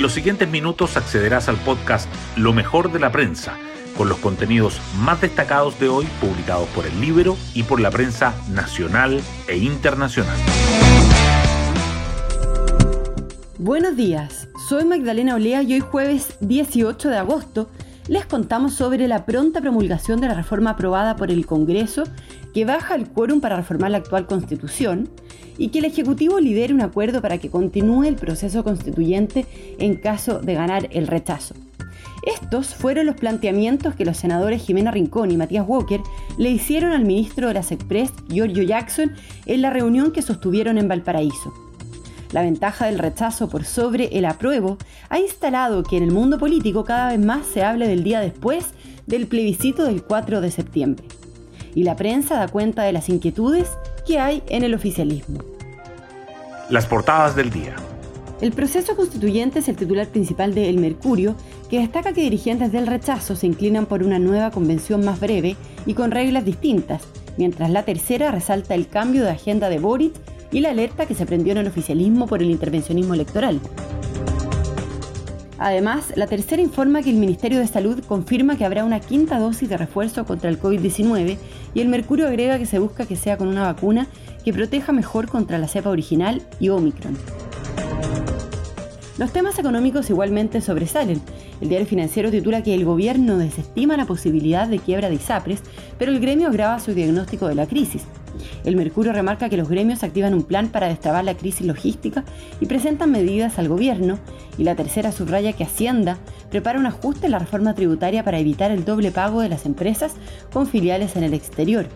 En los siguientes minutos accederás al podcast Lo mejor de la prensa, con los contenidos más destacados de hoy publicados por el libro y por la prensa nacional e internacional. Buenos días, soy Magdalena Olea y hoy jueves 18 de agosto les contamos sobre la pronta promulgación de la reforma aprobada por el Congreso que baja el quórum para reformar la actual constitución y que el Ejecutivo lidere un acuerdo para que continúe el proceso constituyente en caso de ganar el rechazo. Estos fueron los planteamientos que los senadores Jimena Rincón y Matías Walker le hicieron al ministro de las Express, Giorgio Jackson, en la reunión que sostuvieron en Valparaíso. La ventaja del rechazo por sobre el apruebo ha instalado que en el mundo político cada vez más se hable del día después del plebiscito del 4 de septiembre. Y la prensa da cuenta de las inquietudes que hay en el oficialismo. Las portadas del día. El proceso constituyente es el titular principal de El Mercurio, que destaca que dirigentes del rechazo se inclinan por una nueva convención más breve y con reglas distintas, mientras la tercera resalta el cambio de agenda de Boric y la alerta que se prendió en el oficialismo por el intervencionismo electoral. Además, la tercera informa que el Ministerio de Salud confirma que habrá una quinta dosis de refuerzo contra el COVID-19 y el Mercurio agrega que se busca que sea con una vacuna que proteja mejor contra la cepa original y Omicron. Los temas económicos igualmente sobresalen. El diario financiero titula que el gobierno desestima la posibilidad de quiebra de ISAPRES, pero el gremio agrava su diagnóstico de la crisis. El Mercurio remarca que los gremios activan un plan para destrabar la crisis logística y presentan medidas al gobierno, y la tercera subraya que Hacienda prepara un ajuste en la reforma tributaria para evitar el doble pago de las empresas con filiales en el exterior.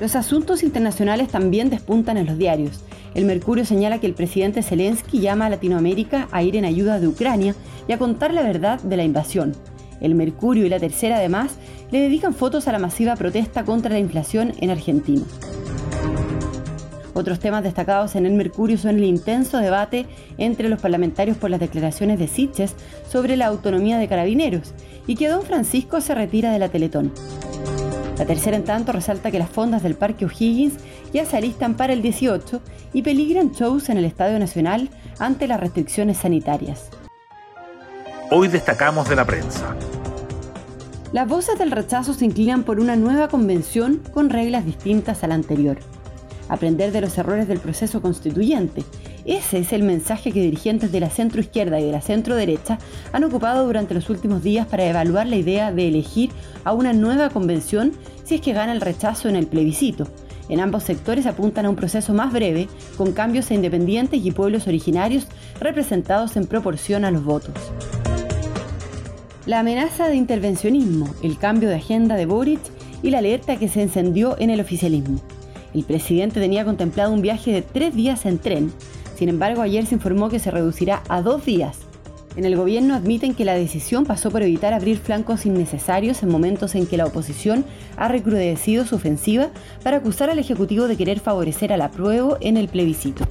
Los asuntos internacionales también despuntan en los diarios. El Mercurio señala que el presidente Zelensky llama a Latinoamérica a ir en ayuda de Ucrania y a contar la verdad de la invasión. El Mercurio y la Tercera además le dedican fotos a la masiva protesta contra la inflación en Argentina. Otros temas destacados en el Mercurio son el intenso debate entre los parlamentarios por las declaraciones de Sitges sobre la autonomía de carabineros y que don Francisco se retira de la Teletón. La tercera, en tanto, resalta que las fondas del Parque O'Higgins ya se alistan para el 18 y peligran shows en el Estadio Nacional ante las restricciones sanitarias. Hoy destacamos de la prensa. Las voces del rechazo se inclinan por una nueva convención con reglas distintas a la anterior. Aprender de los errores del proceso constituyente. Ese es el mensaje que dirigentes de la centro izquierda y de la centro derecha han ocupado durante los últimos días para evaluar la idea de elegir a una nueva convención si es que gana el rechazo en el plebiscito. En ambos sectores apuntan a un proceso más breve, con cambios a independientes y pueblos originarios representados en proporción a los votos. La amenaza de intervencionismo, el cambio de agenda de Boric y la alerta que se encendió en el oficialismo. El presidente tenía contemplado un viaje de tres días en tren, sin embargo ayer se informó que se reducirá a dos días. En el gobierno admiten que la decisión pasó por evitar abrir flancos innecesarios en momentos en que la oposición ha recrudecido su ofensiva para acusar al Ejecutivo de querer favorecer al apruebo en el plebiscito.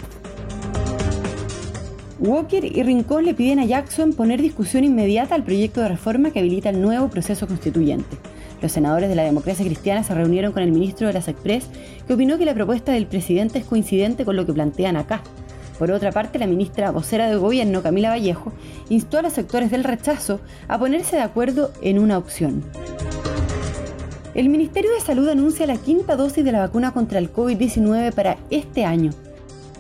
Walker y Rincón le piden a Jackson poner discusión inmediata al proyecto de reforma que habilita el nuevo proceso constituyente. Los senadores de la democracia cristiana se reunieron con el ministro de las Express, que opinó que la propuesta del presidente es coincidente con lo que plantean acá. Por otra parte, la ministra vocera del gobierno, Camila Vallejo, instó a los sectores del rechazo a ponerse de acuerdo en una opción. El Ministerio de Salud anuncia la quinta dosis de la vacuna contra el COVID-19 para este año.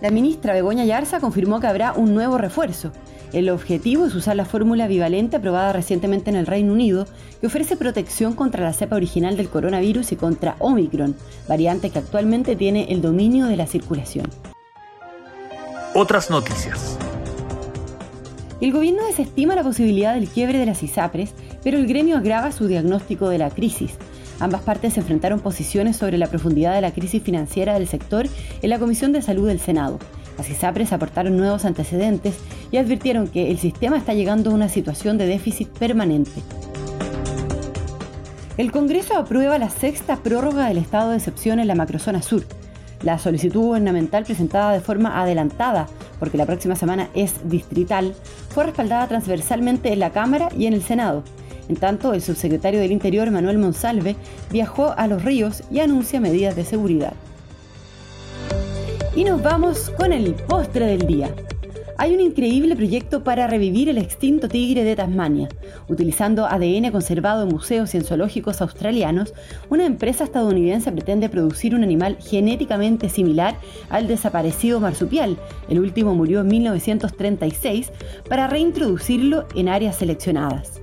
La ministra Begoña Yarza confirmó que habrá un nuevo refuerzo. El objetivo es usar la fórmula bivalente aprobada recientemente en el Reino Unido, que ofrece protección contra la cepa original del coronavirus y contra Omicron, variante que actualmente tiene el dominio de la circulación. Otras noticias. El gobierno desestima la posibilidad del quiebre de las ISAPRES, pero el gremio agrava su diagnóstico de la crisis. Ambas partes enfrentaron posiciones sobre la profundidad de la crisis financiera del sector en la Comisión de Salud del Senado. Las ISAPRES aportaron nuevos antecedentes y advirtieron que el sistema está llegando a una situación de déficit permanente. El Congreso aprueba la sexta prórroga del estado de excepción en la macrozona sur. La solicitud gubernamental presentada de forma adelantada, porque la próxima semana es distrital, fue respaldada transversalmente en la Cámara y en el Senado. En tanto, el subsecretario del Interior, Manuel Monsalve, viajó a Los Ríos y anuncia medidas de seguridad. Y nos vamos con el postre del día. hay un increíble proyecto para revivir el extinto tigre de Tasmania. Utilizando ADN conservado en museos y zoológicos australianos, una empresa estadounidense pretende producir un animal genéticamente similar al desaparecido marsupial. El último murió en 1936 para reintroducirlo en áreas seleccionadas.